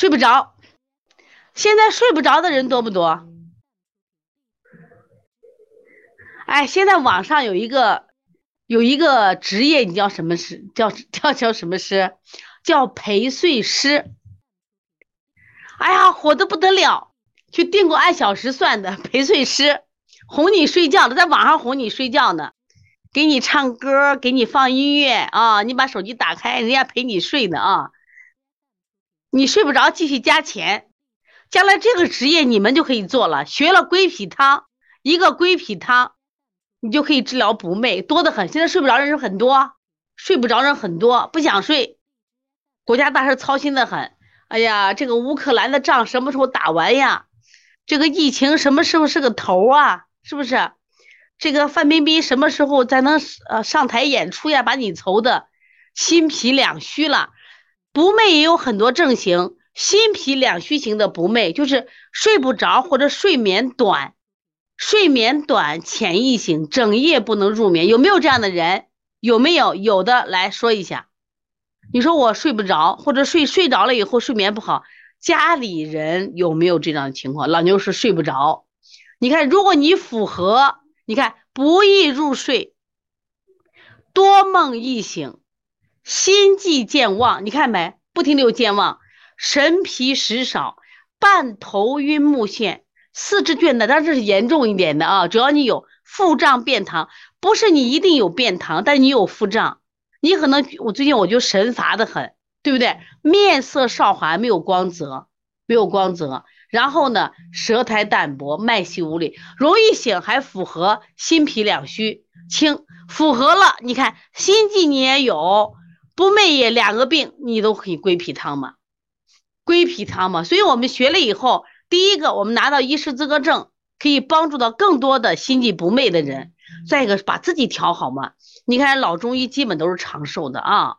睡不着。现在睡不着的人多不多？哎，现在网上有一个有一个职业，你叫什么师？叫叫叫什么师？叫陪睡师。哎呀，火的不得了，去订过按小时算的陪睡师，哄你睡觉的，在网上哄你睡觉呢，给你唱歌，给你放音乐啊，你把手机打开，人家陪你睡呢啊。你睡不着，继续加钱。将来这个职业你们就可以做了，学了归脾汤，一个归脾汤，你就可以治疗不寐，多得很。现在睡不着人很多，睡不着人很多，不想睡，国家大事操心的很。哎呀，这个乌克兰的仗什么时候打完呀？这个疫情什么时候是个头啊？是不是？这个范冰冰什么时候才能呃上台演出呀？把你愁的心脾两虚了，不寐也有很多症型。心脾两虚型的不寐，就是睡不着或者睡眠短，睡眠短浅易型，整夜不能入眠，有没有这样的人？有没有？有的来说一下。你说我睡不着，或者睡睡着了以后睡眠不好，家里人有没有这样的情况？老牛是睡不着。你看，如果你符合，你看不易入睡，多梦易醒，心悸健忘，你看没？不停的有健忘。神疲食少，半头晕目眩，四肢倦怠，但这是严重一点的啊！只要你有腹胀便溏，不是你一定有便溏，但你有腹胀，你可能我最近我就神乏的很，对不对？面色少华，没有光泽，没有光泽。然后呢，舌苔淡薄，脉细无力，容易醒，还符合心脾两虚轻，符合了。你看心悸你也有，不寐也两个病，你都可以归脾汤嘛。归脾汤嘛，所以我们学了以后，第一个我们拿到医师资格证，可以帮助到更多的心悸不寐的人。再一个把自己调好嘛，你看老中医基本都是长寿的啊。